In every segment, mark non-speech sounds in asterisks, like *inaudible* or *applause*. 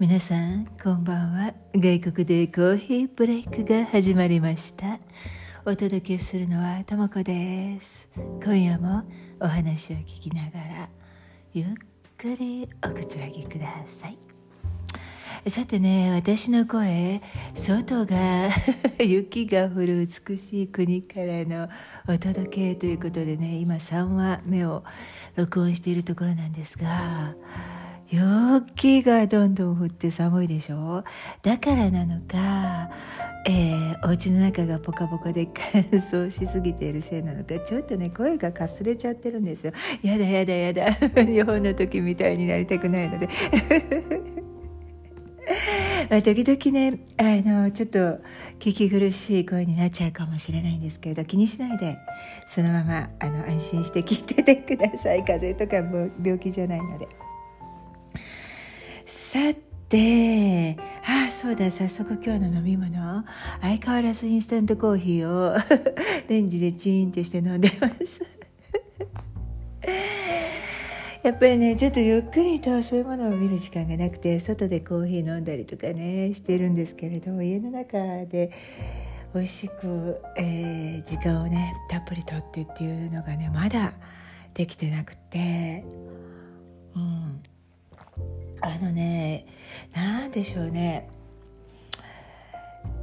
皆さんこんばんは。外国でコーヒーブレイクが始まりました。お届けするのはともこです。今夜もお話を聞きながらゆっくりおくつろぎください。さてね私の声外が *laughs* 雪が降る美しい国からのお届けということでね今3話目を録音しているところなんですが雪がどんどん降って寒いでしょ？だからなのか、えー、お家の中がポカポカで乾燥しすぎているせいなのかちょっとね声がかすれちゃってるんですよ。やだやだやだ。*laughs* 日本の時みたいになりたくないので。*laughs* まあ、時々ねあのちょっと聞き苦しい声になっちゃうかもしれないんですけれど気にしないでそのままあの安心して聞いててください。風邪とかも病気じゃないので。さて。あそうだ。早速今日の飲み物。相変わらずインスタントコーヒーを *laughs* レンジでチーンってして飲んでます。*laughs* やっぱりねちょっとゆっくりとそういうものを見る時間がなくて外でコーヒー飲んだりとかねしてるんですけれど家の中で美味しく、えー、時間をねたっぷりとってっていうのがねまだできてなくて。うん。あのね何でしょうね。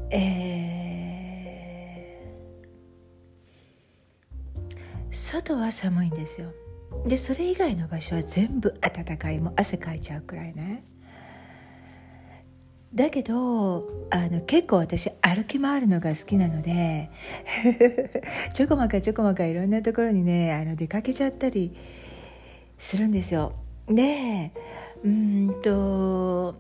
えー、外は寒いんですよ。でそれ以外の場所は全部暖かい。もう汗かいちゃうくらいね。だけどあの結構私歩き回るのが好きなので *laughs* ちょこまかちょこまかいろんなところにねあの出かけちゃったりするんですよ。でうんと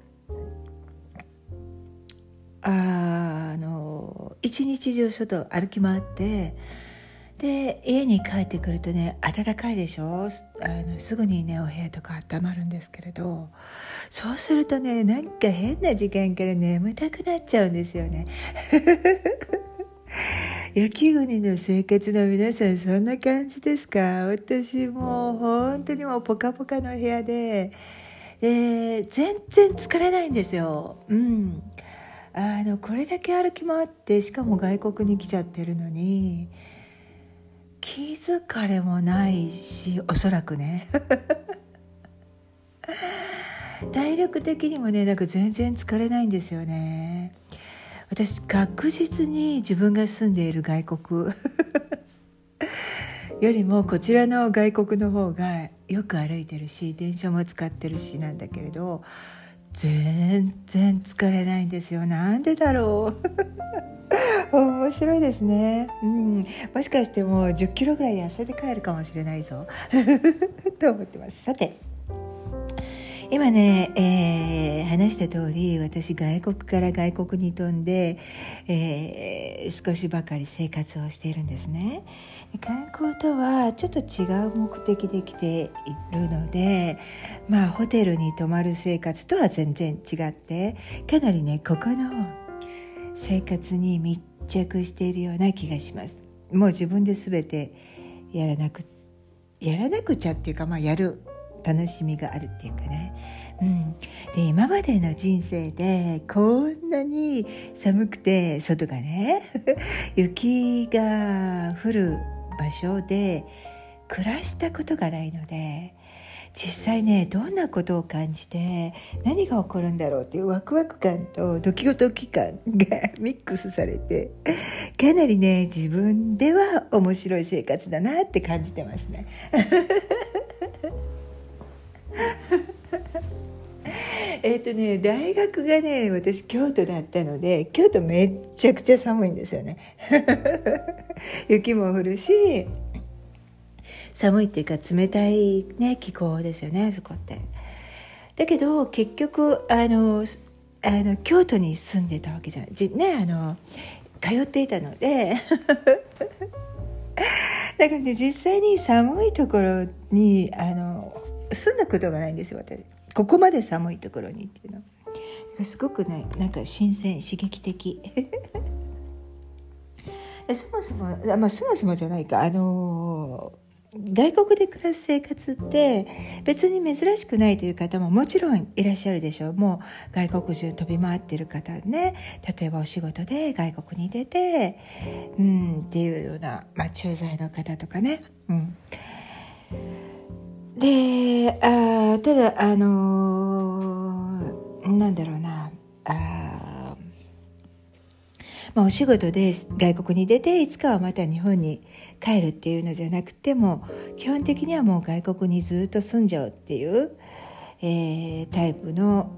あの一日中外歩き回ってで家に帰ってくるとね暖かいでしょ？あのすぐにねお部屋とか温まるんですけれどそうするとねなんか変な時間から眠たくなっちゃうんですよね。*laughs* 雪国の生活の皆さんそんな感じですか？私もう本当にもうポカポカの部屋でで全然疲れないんですよ。うん。あのこれだけ歩き回ってしかも外国に来ちゃってるのに気づかれもないしおそらくね。*laughs* 体力的にもねなんか全然疲れないんですよね。私確実に自分が住んでいる外国よりもこちらの外国の方がよく歩いてるし電車も使ってるしなんだけれど全然疲れないんですよ。なんでだろう？*laughs* 面白いですね、うん、もしかしてもう1 0キロぐらい痩せて帰るかもしれないぞ。*laughs* と思ってます。さて。今ね、えー、話した通り私外国から外国に飛んで、えー、少しばかり生活をしているんですね。観光とはちょっと違う目的で来ているのでまあホテルに泊まる生活とは全然違ってかなりねここの生活に密着しているような気がします。もう自分で全てやらなくやらなくちゃっていうかまあやる楽しみがあるっていうかね、うん、で今までの人生でこんなに寒くて外がね *laughs* 雪が降る場所で暮らしたことがないので実際ねどんなことを感じて何が起こるんだろうっていうワクワク感とドキドキ感が *laughs* ミックスされてかなりね自分では面白い生活だなって感じてますね。えっとね大学がね私京都だったので京都めっちゃくちゃ寒いんですよね。*laughs* 雪も降るし寒いっていうか冷たいね気候ですよねそこって。だけど結局あのあの京都に住んでたわけじゃない。じねあの通っていたので。*laughs* だからね実際に寒いところにあの住んだことがないんですよ私。ここまで寒いところにっていうの。すごくねなんか新鮮刺激的。*laughs* そもそも、まあ、そもそもじゃないか。あの外国で暮らす生活って別に珍しくないという方ももちろんいらっしゃるでしょう。もう外国中飛び回ってる方ね。例えばお仕事で外国に出てうんっていうような、まあ、駐在の方とかね。うん。であただあのー、なんだろうなあまあ、お仕事で外国に出ていつかはまた日本に帰るっていうのじゃなくても基本的にはもう外国にずっと住んじゃうっていう、えー、タイプの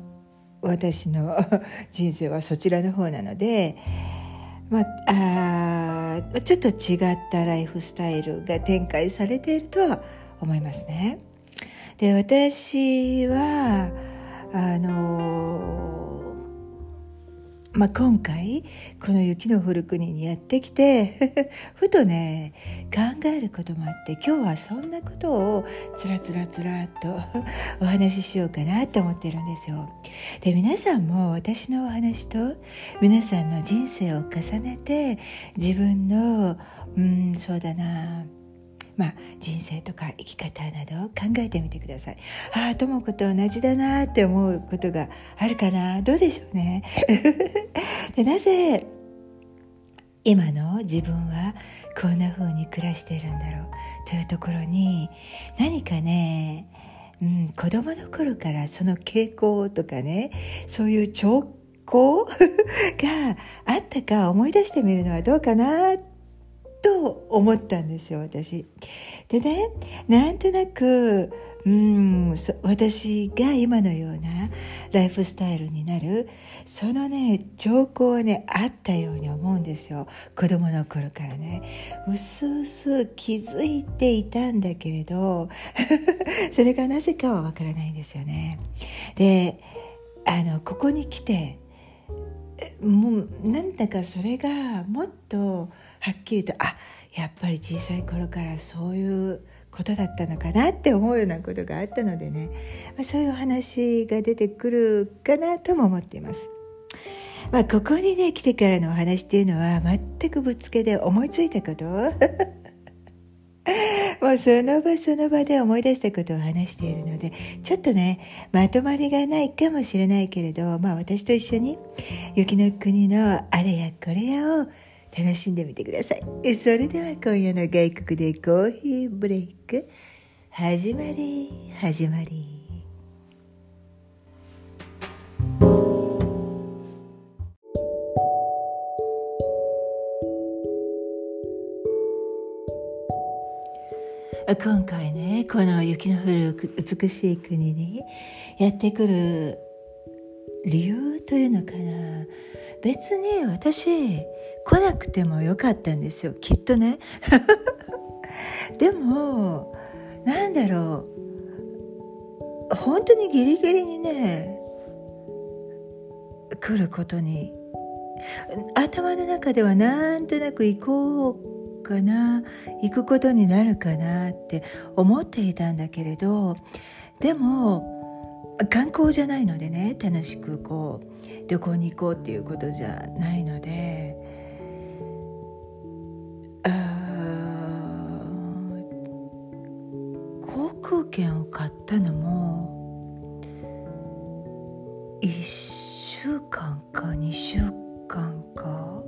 私の *laughs* 人生はそちらの方なので、まあ、あちょっと違ったライフスタイルが展開されているとは思いますね。で私はあのまあ、今回この雪の降る国にやってきて *laughs* ふとね考えることもあって今日はそんなことをつらつらつらっと *laughs* お話ししようかなと思ってるんですよ。で皆さんも私のお話と皆さんの人生を重ねて自分のうんそうだなまあ、人生とか生き方などを考えてみてください。ああ、とも子と同じだなって思うことがあるかなどうでしょうね。*laughs* でなぜ今の自分はこんな風に暮らしているんだろうというところに何かね、うん、子供の頃からその傾向とかねそういう兆候 *laughs* があったか思い出してみるのはどうかなっと思ったんですよ私。でねなんとなくうん私が今のようなライフスタイルになるそのね兆候はねあったように思うんですよ。子供の頃からね。うすうす気づいていたんだけれど *laughs* それがなぜかはわからないんですよね。であのここに来てもうなんだかそれがもっとはっきりとあやっぱり小さい頃からそういうことだったのかなって思うようなことがあったのでね、まあ、そういう話が出てくるかなとも思っています。まあ、ここにね来てからのお話っていうのは全くぶっつけで思いついたこと *laughs* もうその場その場で思い出したことを話しているのでちょっとねまとまりがないかもしれないけれど、まあ、私と一緒に雪の国のあれやこれやを楽しんでみてください。それでは今夜の外国でコーヒーブレイク。始まり始まり。今回ねこの雪の降る美しい国にやってくる理由というのかな。別に私来なくてもよかったんですよ。きっとね。*laughs* でもなんだろう。本当にギリギリにね来ることに。頭の中ではなんとなく行こうかな。行くことになるかなって思っていたんだけれどでも観光じゃないのでね。楽しくこう旅行に行こうっていうことじゃないので。券を買ったのも1週間か2週間か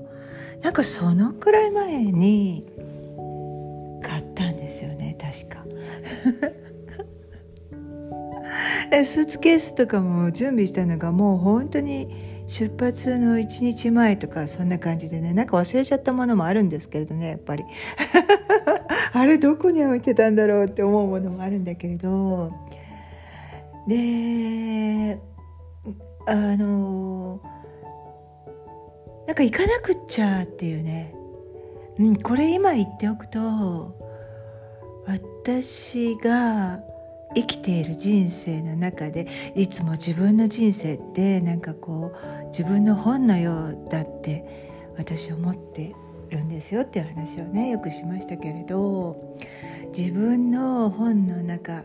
なんかそのくらい前に買ったんですよね確か。*laughs* スーツケースとかも準備したのがもう本当に出発の1日前とかそんな感じでねなんか忘れちゃったものもあるんですけれどねやっぱり。あれどこに置いてたんだろうって思うものもあるんだけれど。であのなんか行かなくっちゃっていうね、うん、これ今言っておくと私が生きている人生の中でいつも自分の人生ってなんかこう自分の本のようだって私思ってるんですよっていう話をねよくしましたけれど自分の本の中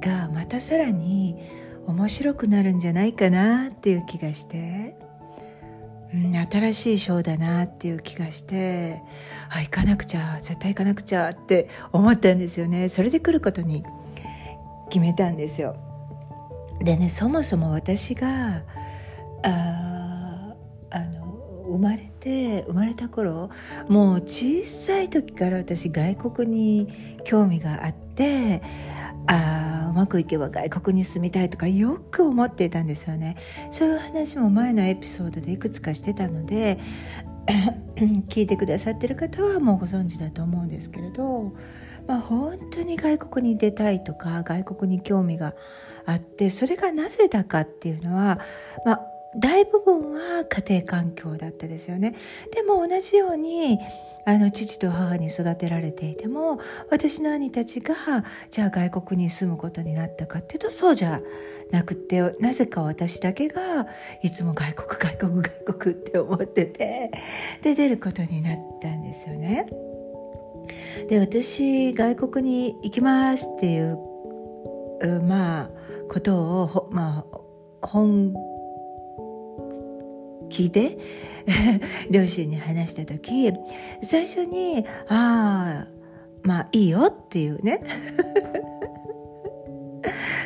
がまたさらに面白くなるんじゃないかなっていう気がしてうん、新しいショーだなっていう気がしてあ行かなくちゃ絶対行かなくちゃって思ったんですよね。それで来ることに決めたんですよ。でねそもそも私がああの生まれて生まれた頃もう小さい時から私外国に興味があってあうまくいけば外国に住みたいとかよく思っていたんですよね。そういう話も前のエピソードでいくつかしてたので *clears throat* 聞いてくださってる方はもうご存知だと思うんですけれど、まあ、本当に外国に出たいとか外国に興味があってそれがなぜだかっていうのは、まあ、大部分は家庭環境だったですよね。でも同じようにあの父と母に育てられていても私の兄たちがじゃあ外国に住むことになったかっていうとそうじゃなくてなぜか私だけがいつも外国外国外国って思っててで出ることになったんですよね。で私外国に行きますっていうまあことをまあ本気で *laughs* 両親に話した時最初に「ああまあいいよ」っていうね *laughs*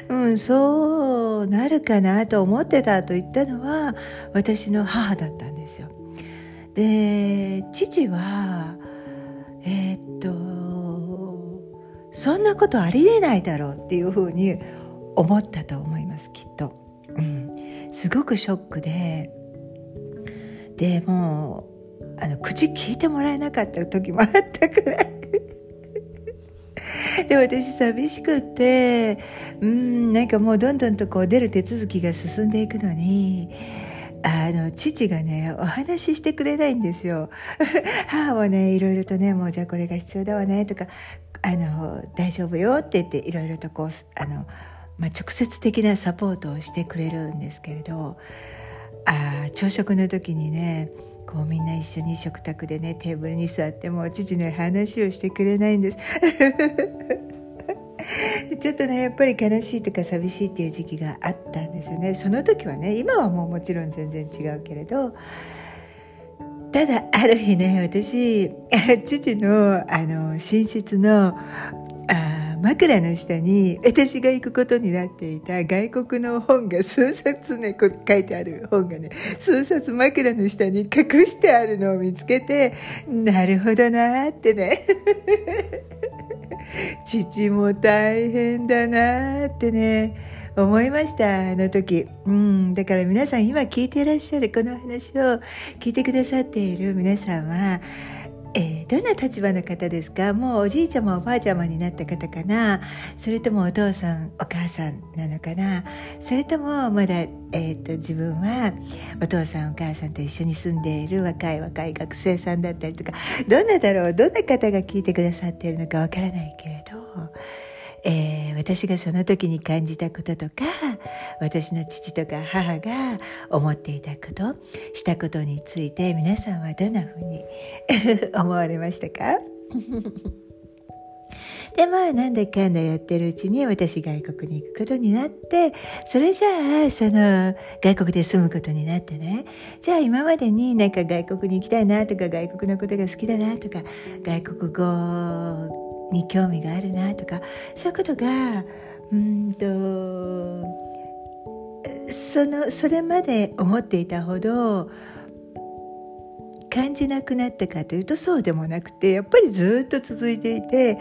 うん、そうなるかなと思ってたと言ったのは私の母だったんですよ。で父はえー、っとそんなことありえないだろうっていうふうに思ったと思いますきっと。うん、すごくショックででもうあの口聞いてもらえなかった時もあったくらい。*laughs* で私寂しくってうんなんかもうどんどんとこう出る手続きが進んでいくのにあの父がねお話ししてくれないんですよ。*laughs* 母はねいろいろとねもうじゃあこれが必要だわねとかあの大丈夫よって言っていろいろとこうあの、まあ、直接的なサポートをしてくれるんですけれどあ朝食の時にねこうみんな一緒に食卓でねテーブルに座っても父ね話をしてくれないんです。*laughs* ちょっとねやっぱり悲しいとか寂しいっていう時期があったんですよね。その時はね今はもうもちろん全然違うけれどただある日ね私父のあの寝室のあ枕の下に私が行くことになっていた外国の本が数冊ね書いてある本がね数冊枕の下に隠してあるのを見つけてなるほどなってね。*laughs* 父も大変だなってね思いましたあの時。うんだから皆さん今聞いていらっしゃるこの話を聞いてくださっている皆さんはえー、どんな立場の方ですか？もうおじいちゃまおばあちゃまになった方かな？それともお父さんお母さんなのかな？それともまだ、えーと、自分はお父さんお母さんと一緒に住んでいる若い若い学生さんだったりとかどんなだろう？どんな方が聞いてくださっているのかわからないけれどえー、私がその時に感じたこととか私の父とか母が思っていたことしたことについて皆さんはどんなふうに *laughs* 思われましたか？*laughs* でまあなんだかんだやってるうちに私外国に行くことになってそれじゃあその外国で住むことになってね。じゃあ今までになんか外国に行きたいなとか外国のことが好きだなとか外国語に興味があるなとかそういうことがうんとそのそれまで思っていたほど感じなくなったかというとそうでもなくてやっぱりずっと続いていて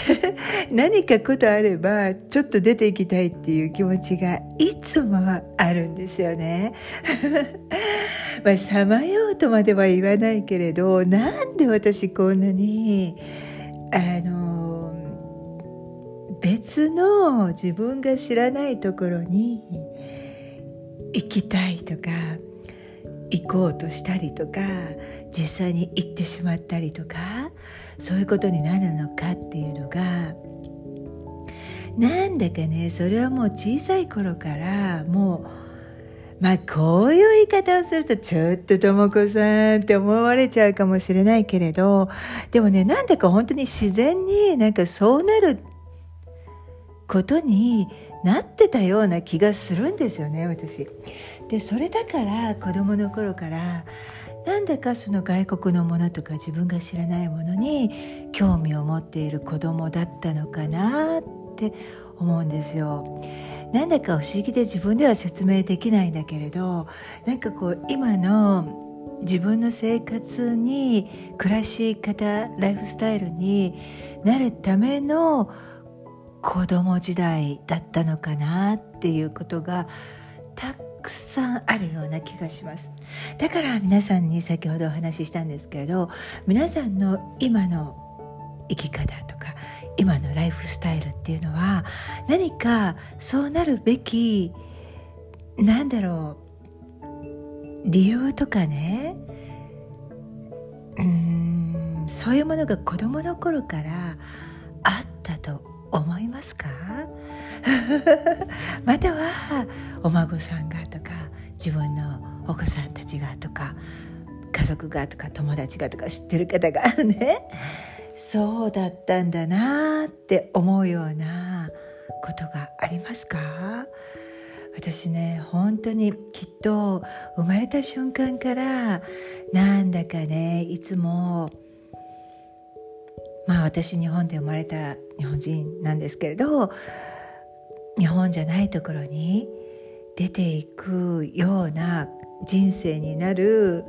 *laughs* 何かことあればちょっと出ていきたいっていう気持ちがいつもあるんですよね。*laughs* まあさまようとまでは言わないけれどなんで私こんなにあの別の自分が知らないところに行きたいとか行こうとしたりとか実際に行ってしまったりとかそういうことになるのかっていうのがなんだかねそれはもう小さい頃からもうまあこういう言い方をするとちょっととも子さんって思われちゃうかもしれないけれどでもねなんだか本当に自然になんかそうなることになってたような気がするんですよね私。でそれだから子供の頃からなんだかその外国のものとか自分が知らないものに興味を持っている子供だったのかなって思うんですよ。なんだか不思議で自分では説明できないんだけれどなんかこう今の自分の生活に暮らし方ライフスタイルになるための子供時代だったのかなっていうことがたくさんあるような気がします。だから皆さんに先ほどお話ししたんですけれど皆さんの今の生き方とか今のライフスタイルっていうのは何かそうなるべきなんだろう理由とかねうんそういうものが子どもの頃からあったと思いますか？*laughs* またはお孫さんがとか自分のお子さんたちがとか家族がとか友達がとか知ってる方がねそうだったんだなって思うようなことがありますか？私ね本当にきっと生まれた瞬間からなんだかねいつもまあ私日本で生まれた日本人なんですけれど日本じゃないところに出ていくような人生になる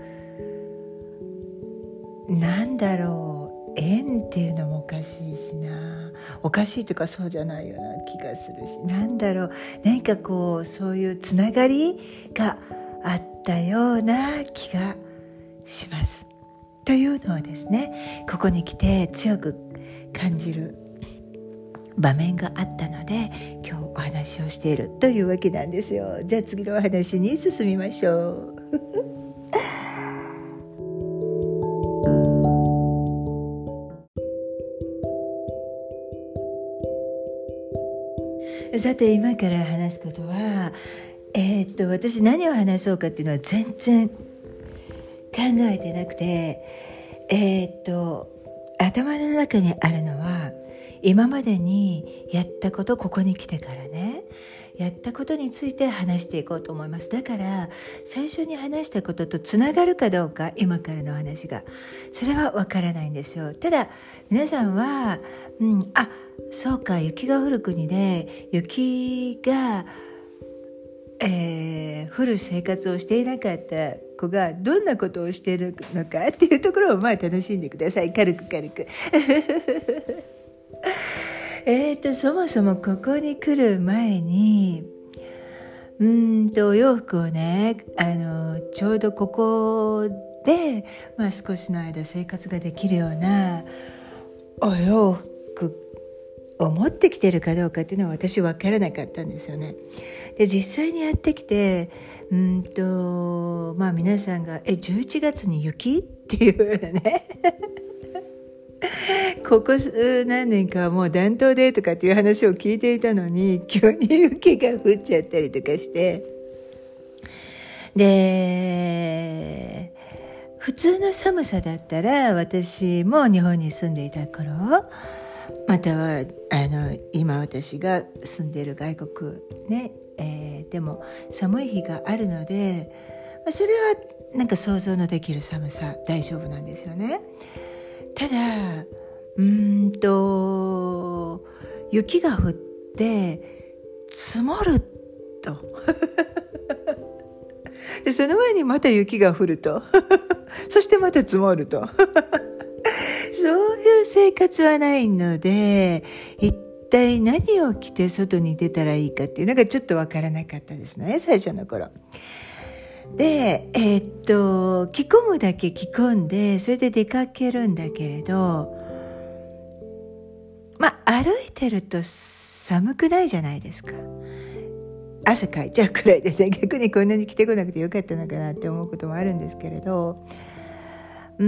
なんだろう縁っていうのもおかしいしなおかしいというかそうじゃないような気がするしなんだろう何かこうそういうつながりがあったような気がします。というのはですねここに来て強く感じる場面があったので今日お話をしているというわけなんですよ。じゃあ次のお話に進みましょう。*laughs* さて今から話すことはえー、っと私何を話そうかっていうのは全然考えてなくてえー、っと頭の中にあるのは今までにやったことここに来てからね。やったことについて話していこうと思います。だから最初に話したこととつながるかどうか今からの話が。それはわからないんですよ。ただ皆さんは、うん、あそうか雪が降る国で雪がえー、降る生活をしていなかった。子がどんなことをしているのかっていうところをまあ楽しんでください軽く軽く。*laughs* えっとそもそもここに来る前にうんとお洋服をねあのちょうどここで、まあ、少しの間生活ができるようなお洋服を持ってきてるかどうかっていうのは私分からなかったんですよね。で実際にやってきてうんとまあ皆さんが「え11月に雪?」っていうようなね *laughs* ここ何年かはもう暖冬でとかっていう話を聞いていたのに急に雪が降っちゃったりとかしてで普通の寒さだったら私も日本に住んでいた頃またはあの今私が住んでいる外国ね、えー、でも寒い日があるのでそれはなんか想像のできる寒さ大丈夫なんですよね。ただうんと雪が降って積もると。*laughs* その前にまた雪が降ると。*laughs* そしてまた積もると。*laughs* そういう生活はないので一体何を着て外に出たらいいかっていうのがちょっとわからなかったですね最初の頃。でえー、っと着込むだけ着込んでそれで出かけるんだけれどまあ歩いてると寒くないじゃないですか。汗かいちゃうくらいでね逆にこんなに着てこなくてよかったのかなって思うこともあるんですけれどうー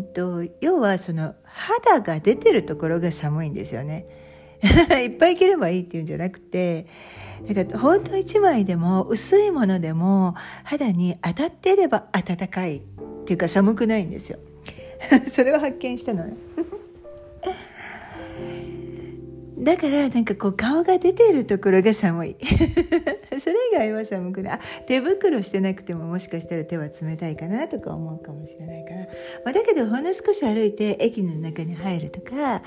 んと要はその肌が出てるところが寒いんですよね。*laughs* いっぱい着ればいいっていうんじゃなくてだからほんの1枚でも薄いものでも肌に当たっていれば暖かいっていうか寒くないんですよ。*laughs* それを発見したのね。だからなんかこう顔が出ているところが寒い。*laughs* それ以外は寒くない。手袋してなくてももしかしたら手は冷たいかなとか思うかもしれないから、まあ、だけどほんの少し歩いて駅の中に入るとか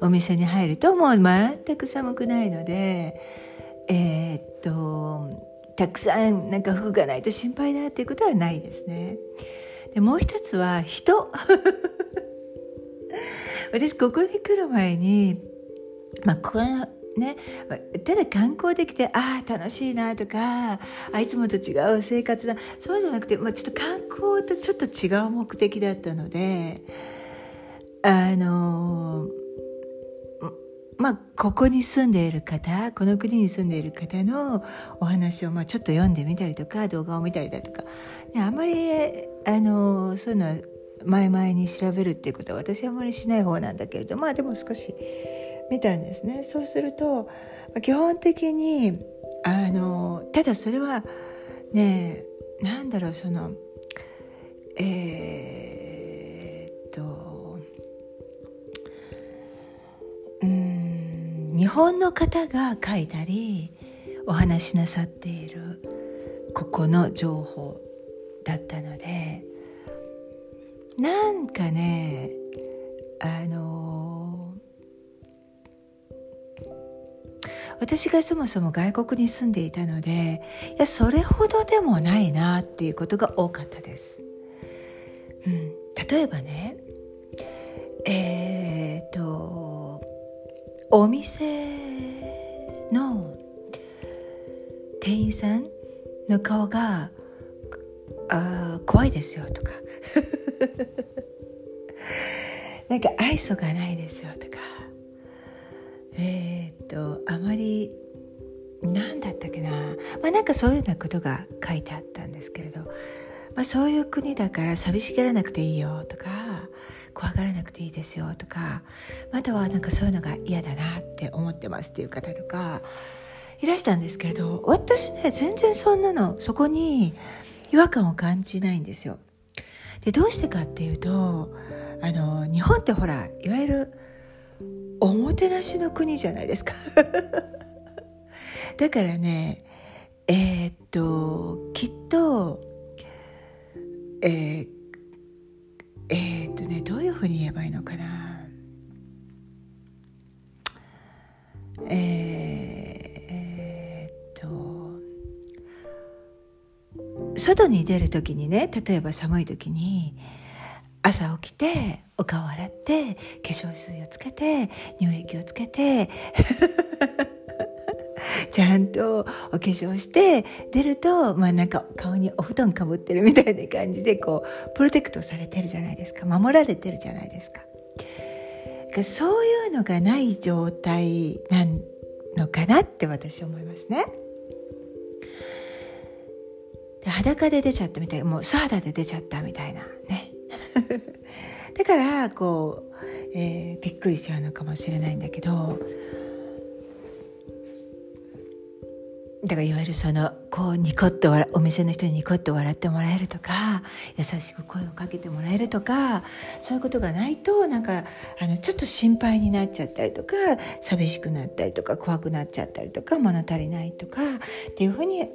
お店に入るともう全く寒くないのでえー、っとたくさんなんか服がないと心配だっていうことはないですね。でもう一つは人。*laughs* 私ここに来る前にまあここね、ただ観光できてああ楽しいなとかあいつもと違う生活だ。そうじゃなくて、まあ、ちょっと観光とちょっと違う目的だったのであのまあここに住んでいる方この国に住んでいる方のお話をまあちょっと読んでみたりとか動画を見たりだとか、ね、あまりあのそういうのは前々に調べるっていうことは私はあまりしない方なんだけれどまあでも少し見たんですね。そうすると基本的にあのただそれはねなんだろうそのえー、っとうん日本の方が書いたりお話しなさっているここの情報だったのでなんかねあの私がそもそも外国に住んでいたのでいやそれほどでもないなっていうことが多かったです。うん、例えばねえっ、ー、とお店の店員さんの顔があ怖いですよとか。*laughs* なんか愛想がないですよとか。えー、とあまり何だったっけなまあなんかそういうようなことが書いてあったんですけれど、まあ、そういう国だから寂しがらなくていいよとか怖がらなくていいですよとかまたはなんかそういうのが嫌だなって思ってますっていう方とかいらしたんですけれど私ね全然そんなのそこに違和感を感じないんですよ。でどうしてかっていうとあの日本ってほらいわゆるおもてなしの国じゃないですか。*laughs* だからねえー、っときっとえー、えー、っとねどういうふうに言えばいいのかな。えー、っと外に出る時にね例えば寒い時に朝起きてお顔洗って化粧水をつけて乳液をつけて *laughs* ちゃんとお化粧して出るとまあなんか顔にお布団かぶってるみたいな感じでこうプロテクトされてるじゃないですか守られてるじゃないですか。そういうのがない状態なのかなって私思いますね。で裸で出ちゃったみたいもう素肌で出ちゃったみたいなね *laughs* だからこう、えー、びっくりしちゃうのかもしれないんだけどだからいわゆるそのこうニコッと笑お店の人にニコッと笑ってもらえるとか優しく声をかけてもらえるとかそういうことがないとなんかあのちょっと心配になっちゃったりとか寂しくなったりとか怖くなっちゃったりとか物足りないとかっていうふうに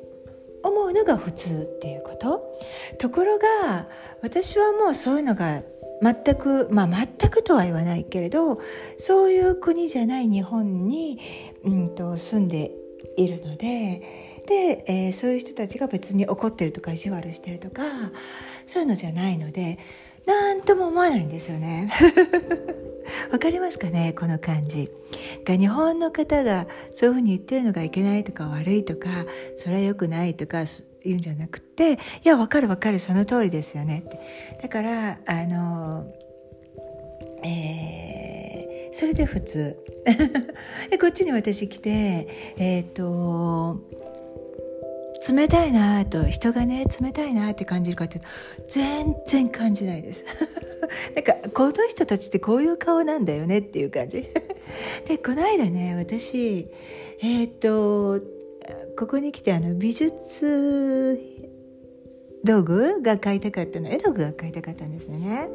思うのが普通っていうことところが私はもうそういうのが全くまあ全くとは言わないけれどそういう国じゃない日本に、うんと、住んでいるのでで、えー、そういう人たちが別に怒ってるとか意地悪してるとかそういうのじゃないので何とも思わないんですよね。*laughs* わかりますかねこの感じ。が日本の方がそういうふうに言ってるのがいけないとか悪いとかそれは良くないとか言うんじゃなくていやわかるわかるその通りですよね。ってだからあのえー、それで普通 *laughs* こっちに私来てえっ、ー、と冷たいなと人がね冷たいなって感じるかっていうと全然感じないです。*laughs* なんかこの人たちってこういう顔なんだよねっていう感じ。*laughs* でこの間ね私えっ、とここに来てあの美術道具が買いたかったの絵の具が買いたかったんですよね。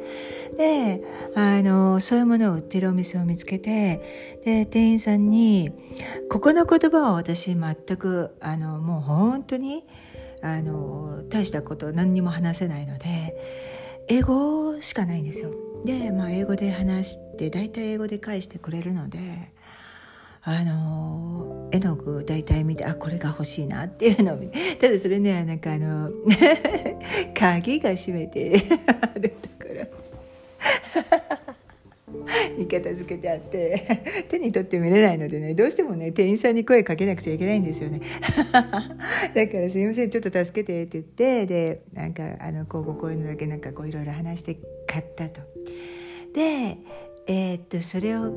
であのそういうものを売ってるお店を見つけてで店員さんにここの言葉は私全くあのもう本当にあの大したこと何にも話せないので英語しかないんですよ。で、まあ、英語で話して大体英語で返してくれるのであの絵の具大体見てあこれが欲しいなっていうのを *laughs* ただそれねなんかあの *laughs* 鍵が閉めて *laughs* あるところに片付けてあって手に取って見れないのでねどうしてもね店員さんに声かけなくちゃいけないんですよねだから「すいませんちょっと助けて」って言ってでなんかあのこうこういうのだけなんかこういろいろ話して買ったと。でえー、っとそれを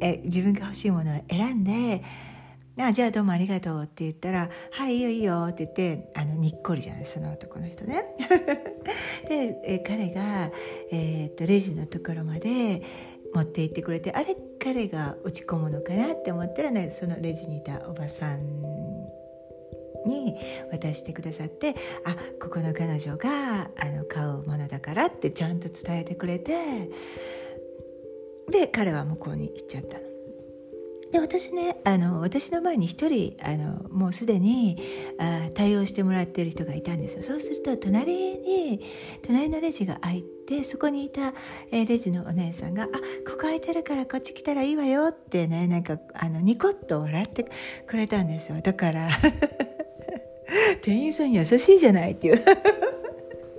え自分が欲しいものを選んで「あじゃあどうもありがとう」って言ったら「はいいいよいいよ」って言ってあのにっこりじゃないその男の人ね。*laughs* でえ彼が、えー、っとレジのところまで持って行ってくれてあれ彼が打ち込むのかなって思ったらねそのレジにいたおばさんに渡してくださってあここの彼女があの買うものだからってちゃんと伝えてくれてで彼は向こうに行っちゃったの。で私ねあの私の前に一人あのもうすでにあ対応してもらってる人がいたんですよ。そうすると隣に隣のレジが開いてそこにいた、えー、レジのお姉さんが「あここ空いてるからこっち来たらいいわよ」ってねなんかあのニコッと笑ってくれたんですよ。だから *laughs* 店員さん優しいじゃないっていう。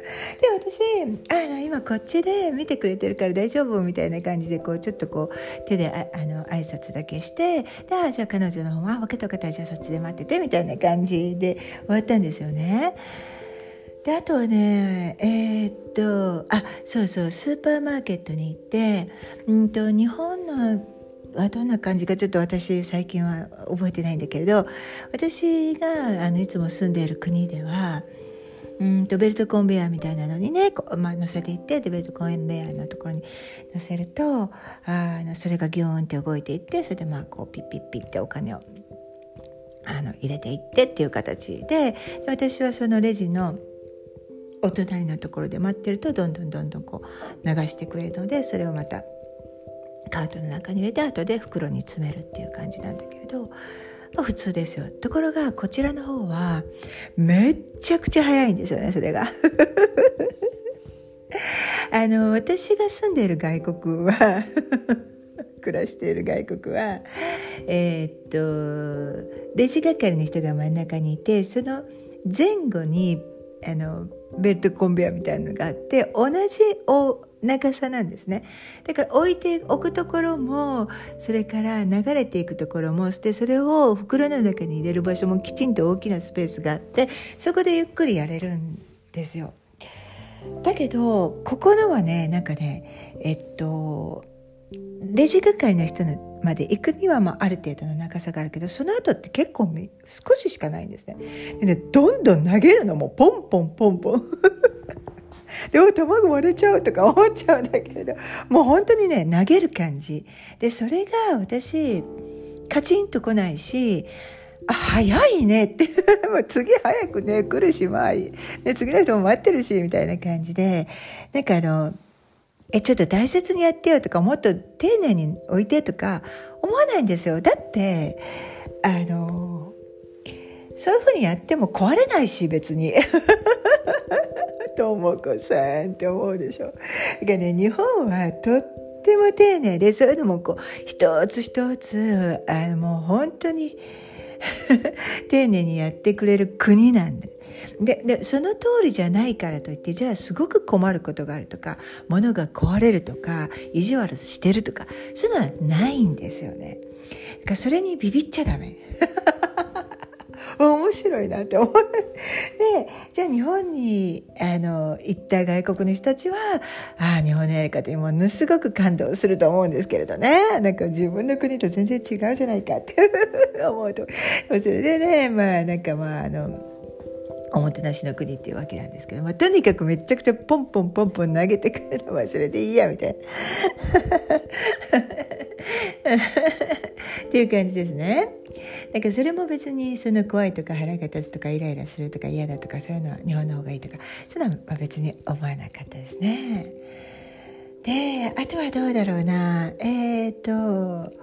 *laughs* 私あの今こっちで見てくれてるから大丈夫みたいな感じでこうちょっとこう手でああの挨拶だけしてでじゃあ彼女の方は分かった分かったじゃあそっちで待っててみたいな感じで終わったんですよね。であとはねえー、っとあそうそうスーパーマーケットに行ってうんと日本のはどんな感じかちょっと私最近は覚えてないんだけれど私があのいつも住んでいる国ではうんとベルトコンベヤーみたいなのにねこう、まあ、乗せていってでベルトコンベヤーのところに乗せるとあのそれがギューンって動いていってそれでまあこうピッピッピッってお金をあの入れていってっていう形でで私はそのレジのお隣のところで待ってるとどんどんどんどんこう流してくれるのでそれをまたカートの中に入れて後で袋に詰めるっていう感じなんだけれどまあ、普通ですよ。ところがこちらの方はめっちゃくちゃ早いんですよねそれが。*laughs* あの私が住んでいる外国は *laughs* 暮らしている外国はえー、っとレジ係の人が真ん中にいてその前後にあのベルトコンベヤみたいなのがあって同じ長さなんですねだから置いておくところもそれから流れていくところもしてそれを袋の中に入れる場所もきちんと大きなスペースがあってそこでゆっくりやれるんですよ。だけどここのはねなんかねえっとレジ係の人まで行くにはまあある程度の長さがあるけどその後って結構少ししかないんですね。でねどんどん投げるのもポンポンポンポンでも卵割れちゃうとか思っちゃうんだけれどもう本当にね投げる感じ。でそれが私カチンと来ないしあ早いねって *laughs* 次早くね来るしまあ、ね、次の人も待ってるしみたいな感じで。なんかあのえちょっと大切にやってよとかもっと丁寧に置いてとか思わないんですよ。だってあのそういうふうにやっても壊れないし別に *laughs* とも子さんって思うでしょ。だかね日本はとっても丁寧でそういうのもこう一つ一つあのもう本当に *laughs* 丁寧にやってくれる国なんで。ででその通りじゃないからといってじゃあすごく困ることがあるとか物が壊れるとか意地悪してるとかそういうのはないんですよね。だからそれにビビっちゃダメ。*laughs* 面白いなって思う。でじゃあ日本にあの行った外国の人たちはああ日本のやり方にものすごく感動すると思うんですけれどねなんか自分の国と全然違うじゃないかって思うとそれでねまあなんかまああのおもてなしの国っていうわけなんですけど、まあ、とにかくめちゃくちゃポンポンポンポン投げてくるのはそれでいいやみたいな *laughs* っていう感じですね。だからそれも別にその怖いとか腹が立つとかイライラするとか嫌だとかそういうのは日本の方がいいとかそういうのは別に思わなかったですね。であとはどうだろうな。えっ、ー、と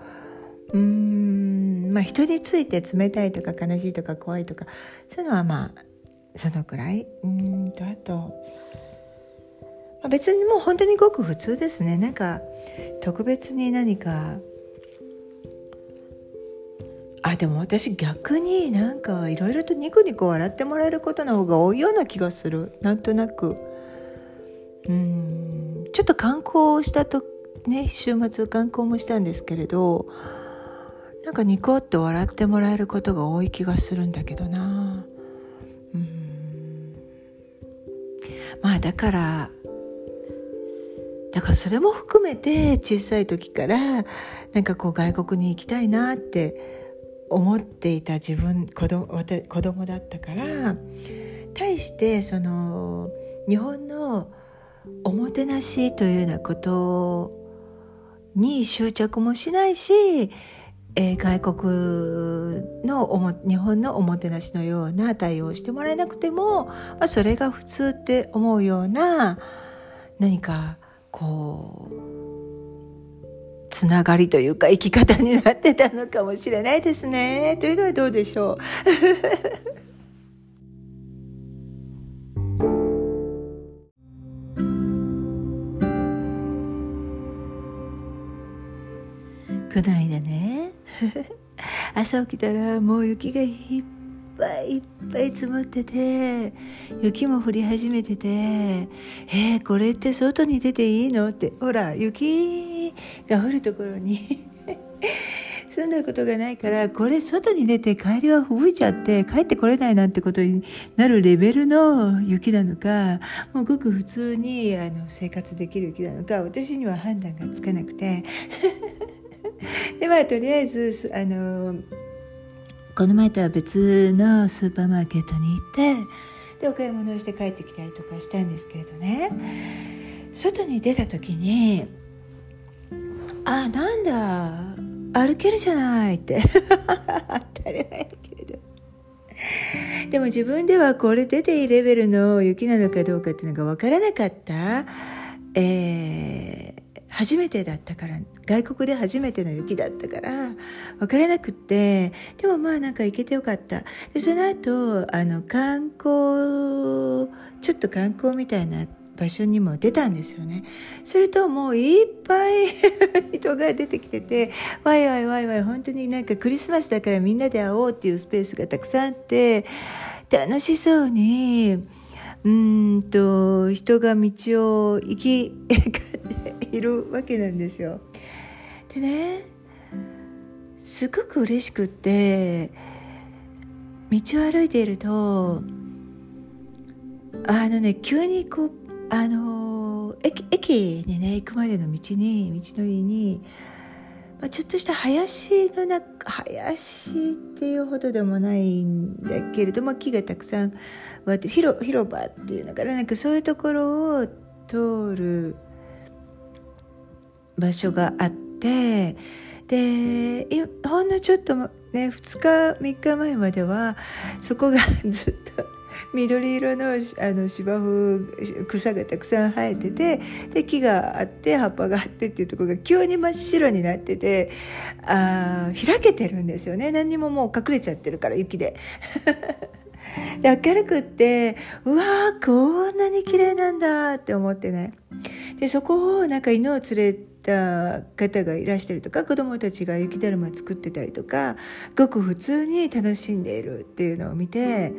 うんまあ人について冷たいとか悲しいとか怖いとかそういうのはまあそのくらい。うんとあと、別にもう本当にごく普通ですね。なんか特別に何かあでも私逆になんかいろいろとニコニコ笑ってもらえることの方が多いような気がする。なんとなく。うん。ちょっと観光したとね週末観光もしたんですけれどなんかニコッと笑ってもらえることが多い気がするんだけどな。うん。まあだからだからそれも含めて小さい時からなんかこう外国に行きたいなって思っていた自分子供子供だったから対してその日本のおもてなしというようなことに執着もしないし、えー、外国の日本のおもてなしのような対応をしてもらえなくても、まあ、それが普通って思うような何かこうつながりというか生き方になってたのかもしれないですね。というのはどうでしょう？この間ね *laughs* 朝起きたらもう雪がいっぱいいっぱい積もってて雪も降り始めてて「えー、これって外に出ていいの?」ってほら雪が降るところに。*laughs* 住んだことがないからこれ外に出て帰りは吹いちゃって帰ってこれないなんてことになるレベルの雪なのかもうごく普通にあの生活できる雪なのか私には判断がつかなくて。*laughs* でまあとりあえずあのこの前とは別のスーパーマーケットに行ってでお買い物をして帰ってきたりとかしたんですけれどね。外に出た時にあなんだ。歩けるじゃないって。*laughs* 当たり前だけれど。でも自分ではこれ出ていいレベルの雪なのかどうかっていうのが分からなかった、えー、初めてだったから外国で初めての雪だったから分からなくって。でもまあなんか行けてよかった。でその後あの観光ちょっと観光みたいな場所にも出たんですよねするともういっぱい人が出てきててワイワイワイワイ本当になんかクリスマスだからみんなで会おうっていうスペースがたくさんあって楽しそうにうんと人が道を行き *laughs* いるわけなんですよ。でねすごく嬉しくって道を歩いているとあのね急にこうあの駅駅にね行くまでの道に道のりに、まあ、ちょっとした林の中林っていうほどでもないんだけれども木がたくさんわって広広場っていうのかななんかそういうところを通る場所があってでほんのちょっとね2日3日前まではそこが *laughs* ずっと緑色のあの芝生草がたくさん生えててで木があって葉っぱがあってっていうところが急に真っ白になっててあ開けてるんですよね。何にももう隠れちゃってるから雪で。*laughs* で明るくってうわーこんなに綺麗なんだって思ってね。でそこをなんか犬を連れた方がいらしたりとか子どもたちが雪だるま作ってたりとかごく普通に楽しんでいるっていうのを見て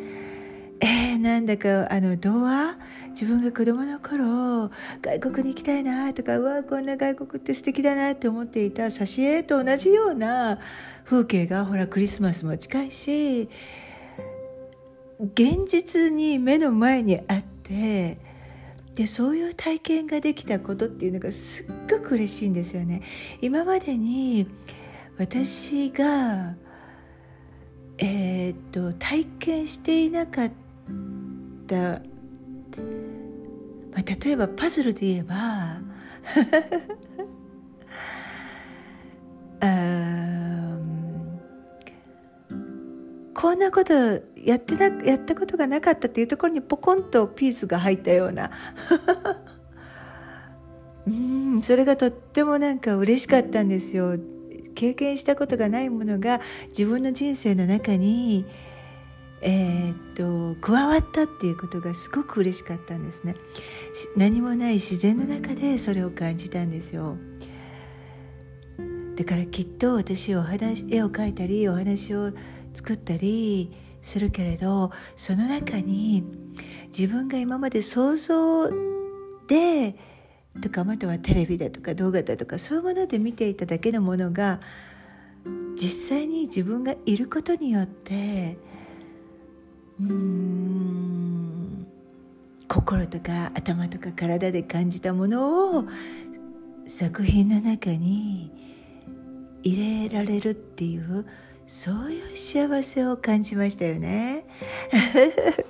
えー、なんだかあの童話？自分が子供の頃外国に行きたいなとかうわこんな外国って素敵だなって思っていた挿絵と同じような風景がほらクリスマスも近いし現実に目の前にあってでそういう体験ができたことっていうのがすっごく嬉しいんですよね。今までに私がえー、っと体験していなかった、まあ、例えばパズルで言えば *laughs* こんなことやってなやったことがなかったっていうところにポコンとピースが入ったような。*laughs* うんそれがとってもなんか嬉しかったんですよ。経験したことがないものが自分の人生の中にえー、っと加わったっていうことがすごく嬉しかったんですね。何もない自然の中でそれを感じたんですよ。だからきっと私お話絵を描いたりお話を作ったりするけれどその中に自分が今まで想像でとかまたはテレビだとか動画だとかそういうもので見ていただけのものが実際に自分がいることによってうん心とか頭とか体で感じたものを作品の中に入れられるっていうそういう幸せを感じましたよね。*laughs*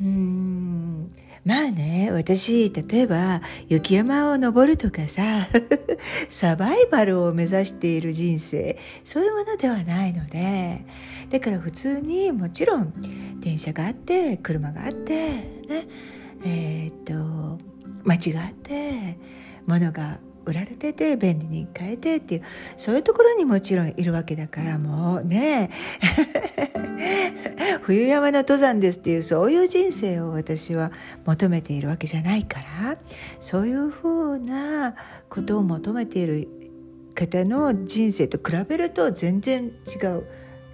うんまあね私例えば雪山を登るとかさ *laughs* サバイバルを目指している人生そういうものではないのでだから普通にもちろん電車があって車があってねえー、っと街があって物が売られてて便利に変えてっていうそういうところにもちろんいるわけだからもうね。冬山の登山ですっていうそういう人生を私は求めているわけじゃないからそういうふうなことを求めている方の人生と比べると全然違う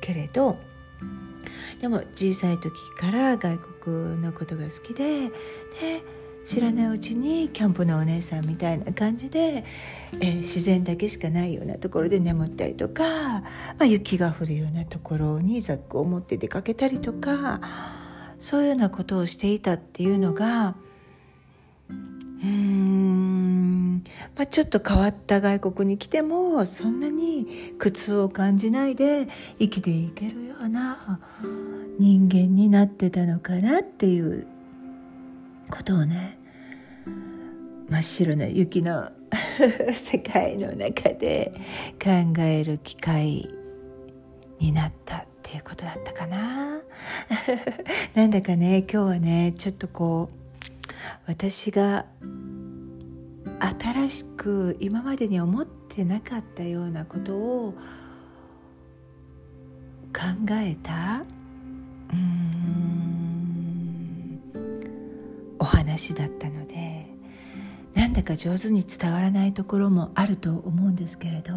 けれどでも小さい時から外国のことが好きでで知らないうちにキャンプのお姉さんみたいな感じで、えー、自然だけしかないようなところで眠ったりとか、まあ、雪が降るようなところにザックを持って出かけたりとかそういうようなことをしていたっていうのがうんまあ、ちょっと変わった外国に来てもそんなに苦痛を感じないで生きていけるような人間になってたのかなっていうことをね真っ白な雪の *laughs* 世界の中で考える機会になったっていうことだったかな。*laughs* なんだかね今日はねちょっとこう私が新しく今までに思ってなかったようなことを考えたお話だったのでだか上手に伝わらないところもあると思うんですけれど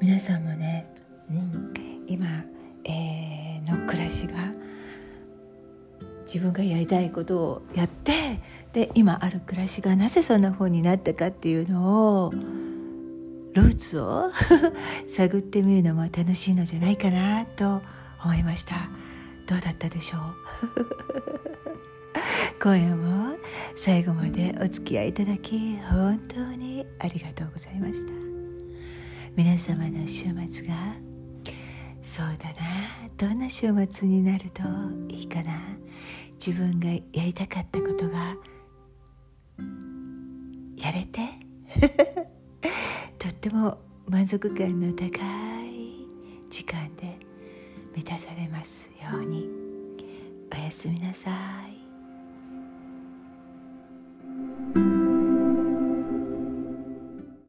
皆さんもね、うん、今、えー、の暮らしが自分がやりたいことをやってで今ある暮らしがなぜそんな風になったかっていうのをルーツを *laughs* 探ってみるのも楽しいのじゃないかなと思いました。どうだったでしょう？今夜も最後までお付き合いいただき本当にありがとうございました。皆様の週末がそうだなどんな週末になるといいかな自分がやりたかったことがやれて *laughs* とっても満足感の高い時間で満たされますように。おやすみなさい。thank you